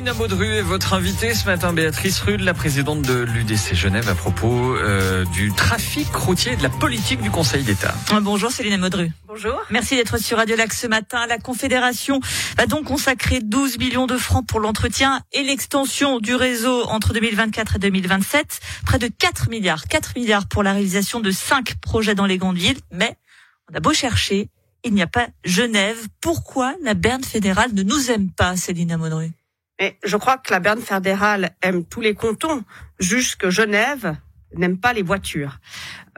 Céline Maudru est votre invitée ce matin, Béatrice Rude, la présidente de l'UDC Genève, à propos euh, du trafic routier et de la politique du Conseil d'État. Bonjour Céline Maudru. Bonjour. Merci d'être sur Radio Lac ce matin. La Confédération va donc consacrer 12 millions de francs pour l'entretien et l'extension du réseau entre 2024 et 2027. Près de 4 milliards. 4 milliards pour la réalisation de 5 projets dans les grandes villes. Mais on a beau chercher, il n'y a pas Genève. Pourquoi la Berne fédérale ne nous aime pas, Céline Maudru Mais je crois que la Berne fédérale aime tous les cantons, jusque Genève n'aime pas les voitures.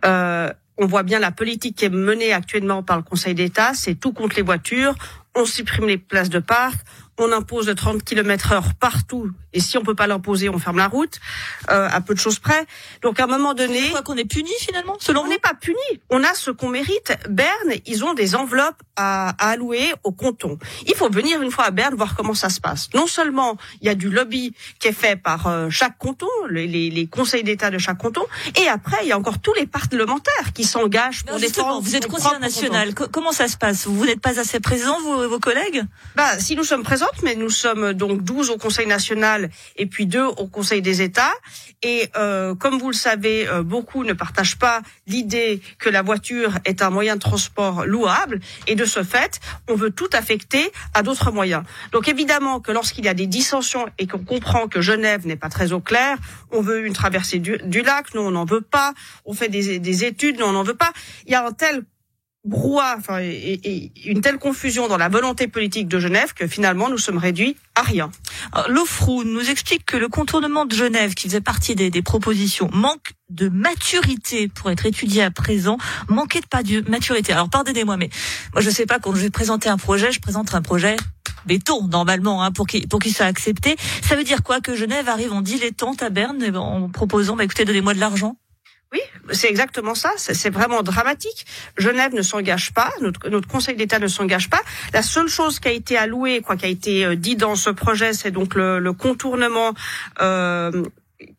Euh, on voit bien la politique qui est menée actuellement par le Conseil d'État, c'est tout contre les voitures, on supprime les places de parc, on impose de 30 km heure partout, et si on peut pas l'imposer, on ferme la route, euh, à peu de choses près. Donc à un moment donné... Quoi qu'on est puni finalement, selon On n'est pas puni, on a ce qu'on mérite. Berne, ils ont des enveloppes à, à, allouer au canton. Il faut venir une fois à Berne voir comment ça se passe. Non seulement il y a du lobby qui est fait par euh, chaque canton, les, les, les conseils d'État de chaque canton, et après il y a encore tous les parlementaires qui s'engagent pour défendre... Vous êtes conseiller national, comment ça se passe? Vous n'êtes pas assez présent, vous, vos collègues? Bah, Si nous sommes présents, mais nous sommes donc 12 au Conseil national et puis deux au Conseil des États. Et euh, comme vous le savez, euh, beaucoup ne partagent pas l'idée que la voiture est un moyen de transport louable. Et de ce fait, on veut tout affecter à d'autres moyens. Donc évidemment que lorsqu'il y a des dissensions et qu'on comprend que Genève n'est pas très au clair, on veut une traversée du, du lac, nous on n'en veut pas. On fait des, des études, nous on n'en veut pas. Il y a un tel brouhaha enfin, et, et, une telle confusion dans la volonté politique de Genève que finalement nous sommes réduits à rien. L'OFROU nous explique que le contournement de Genève, qui faisait partie des, des, propositions, manque de maturité pour être étudié à présent, manquait de pas de maturité. Alors pardonnez-moi, mais moi je sais pas quand je vais présenter un projet, je présente un projet béton normalement hein, pour qu'il pour qu'il soit accepté. Ça veut dire quoi que Genève arrive en dilettante à Berne en proposant, bah, écoutez, donnez-moi de l'argent. C'est exactement ça. C'est vraiment dramatique. Genève ne s'engage pas, notre, notre Conseil d'État ne s'engage pas. La seule chose qui a été allouée, quoi, qui a été dit dans ce projet, c'est donc le, le contournement. Euh,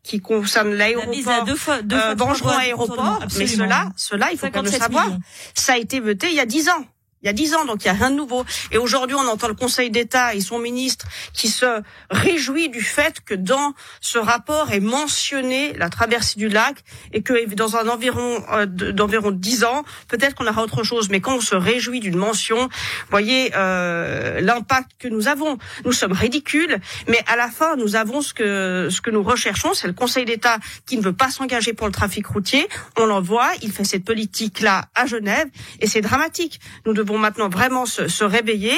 qui concerne l'aéroport, euh, Bangeron aéroport, mais cela, cela, il faut bien le savoir, millions. ça a été voté il y a dix ans il y a dix ans, donc il y a rien de nouveau. Et aujourd'hui, on entend le Conseil d'État et son ministre qui se réjouit du fait que dans ce rapport est mentionné la traversée du lac et que dans un environ euh, d'environ dix ans, peut-être qu'on aura autre chose. Mais quand on se réjouit d'une mention, voyez euh, l'impact que nous avons. Nous sommes ridicules, mais à la fin, nous avons ce que ce que nous recherchons, c'est le Conseil d'État qui ne veut pas s'engager pour le trafic routier. On l'envoie, il fait cette politique-là à Genève, et c'est dramatique. Nous devons maintenant vraiment se, se réveiller.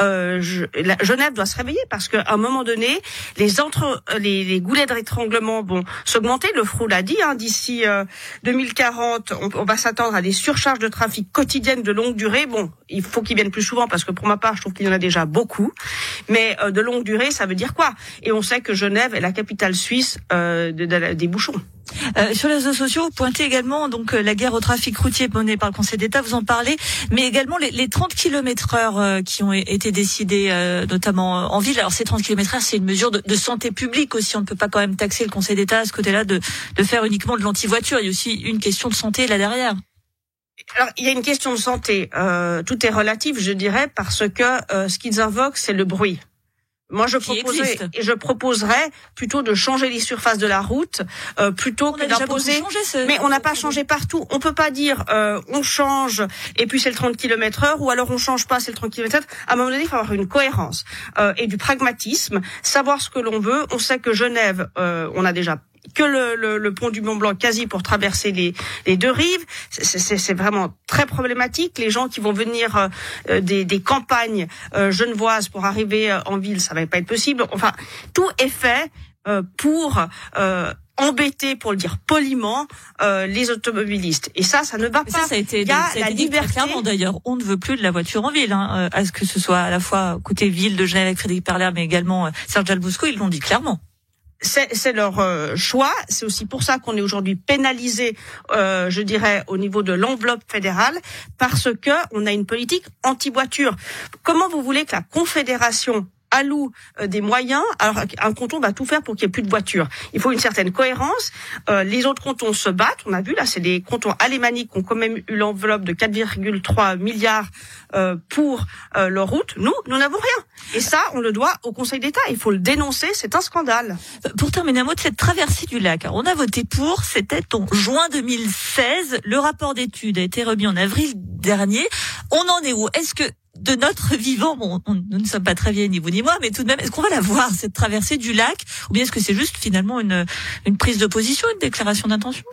Euh, je, la, Genève doit se réveiller parce qu'à un moment donné, les entre les, les goulets de rétranglement vont s'augmenter. Le FRO l'a dit. Hein, D'ici euh, 2040, on, on va s'attendre à des surcharges de trafic quotidiennes de longue durée. Bon, il faut qu'ils viennent plus souvent parce que pour ma part, je trouve qu'il y en a déjà beaucoup. Mais euh, de longue durée, ça veut dire quoi? Et on sait que Genève est la capitale suisse euh, de, de, des bouchons. Euh, sur les réseaux sociaux, vous pointez également donc la guerre au trafic routier menée par le Conseil d'État, vous en parlez, mais également les, les 30 km heure euh, qui ont été décidés euh, notamment en ville. Alors ces 30 km heure, c'est une mesure de, santé publique aussi. On ne peut pas quand même taxer le Conseil d'État à ce côté-là de, de faire uniquement de l'anti-voiture. Il y a aussi une question de santé là derrière. Alors, il y a une question de santé. Euh, tout est relatif, je dirais, parce que euh, ce qu'ils invoquent, c'est le bruit. Moi, je proposerais, et je proposerais plutôt de changer les surfaces de la route euh, plutôt que d'imposer. Ce... Mais on n'a pas changé partout. On peut pas dire euh, on change et puis c'est le 30 km heure ou alors on change pas, c'est le 30 km heure. À un moment donné, il faut avoir une cohérence euh, et du pragmatisme, savoir ce que l'on veut. On sait que Genève, euh, on a déjà que le, le, le, pont du Mont Blanc quasi pour traverser les, les deux rives. C'est vraiment très problématique. Les gens qui vont venir euh, des, des, campagnes euh, genevoises pour arriver euh, en ville, ça va pas être possible. Enfin, tout est fait euh, pour embêter, pour le dire poliment, euh, les automobilistes. Et ça, ça ne va pas. Ça, ça a été, Il y a ça a la liberté. clairement d'ailleurs. On ne veut plus de la voiture en ville. Hein, à ce que ce soit à la fois côté ville de Genève avec Frédéric Perler, mais également euh, Serge Albusco, ils l'ont dit clairement c'est leur euh, choix. C'est aussi pour ça qu'on est aujourd'hui pénalisé, euh, je dirais, au niveau de l'enveloppe fédérale, parce que on a une politique anti-voiture. Comment vous voulez que la Confédération alloue euh, des moyens, alors un canton va tout faire pour qu'il n'y ait plus de voitures. Il faut une certaine cohérence. Euh, les autres cantons se battent. On a vu là, c'est des cantons alémaniques qui ont quand même eu l'enveloppe de 4,3 milliards euh, pour leur route. Nous, nous n'avons rien. Et ça, on le doit au Conseil d'État. Il faut le dénoncer. C'est un scandale. Pour terminer un mot de cette traversée du lac. on a voté pour. C'était en juin 2016. Le rapport d'étude a été remis en avril dernier. On en est où? Est-ce que de notre vivant, bon, nous ne sommes pas très vieilles, ni vous ni moi, mais tout de même, est-ce qu'on va la voir, cette traversée du lac Ou bien est-ce que c'est juste finalement une, une prise de position, une déclaration d'intention?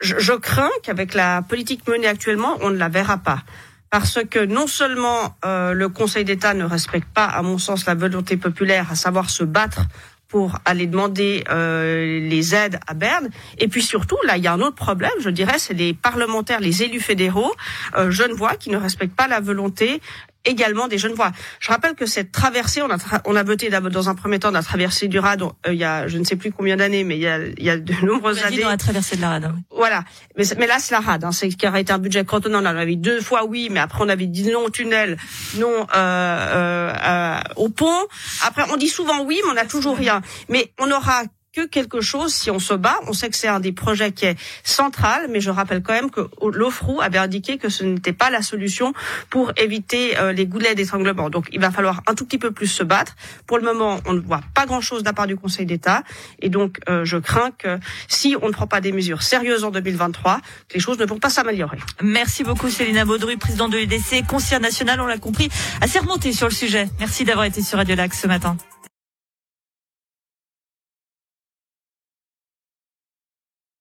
Je, crains qu'avec la politique menée actuellement, on ne la verra pas. Parce que non seulement euh, le Conseil d'État ne respecte pas, à mon sens, la volonté populaire, à savoir se battre pour aller demander euh, les aides à Berne. Et puis surtout, là, il y a un autre problème, je dirais, c'est les parlementaires, les élus fédéraux euh, vois qui ne respectent pas la volonté également des jeunes voix. Je rappelle que cette traversée, on a, on a voté dans un premier temps la traversée du Rad, euh, il y a je ne sais plus combien d'années, mais il y a, il y a de nombreuses années. dans la traversée de la Rade. Hein. Voilà, mais, mais là c'est la Rade, hein. c'est qui aurait été un budget cantonal. On avait deux fois oui, mais après on avait dit non au tunnel, non euh, euh, euh, au pont. Après on dit souvent oui, mais on n'a toujours rien. Mais on aura que quelque chose si on se bat. On sait que c'est un des projets qui est central, mais je rappelle quand même que l'OFRU avait indiqué que ce n'était pas la solution pour éviter euh, les goulets d'étranglement. Donc il va falloir un tout petit peu plus se battre. Pour le moment, on ne voit pas grand-chose de la part du Conseil d'État, et donc euh, je crains que si on ne prend pas des mesures sérieuses en 2023, les choses ne vont pas s'améliorer. Merci beaucoup Célina Baudru, présidente de l'UDC, conseillère nationale, on l'a compris, assez remonté sur le sujet. Merci d'avoir été sur Radio Lac ce matin.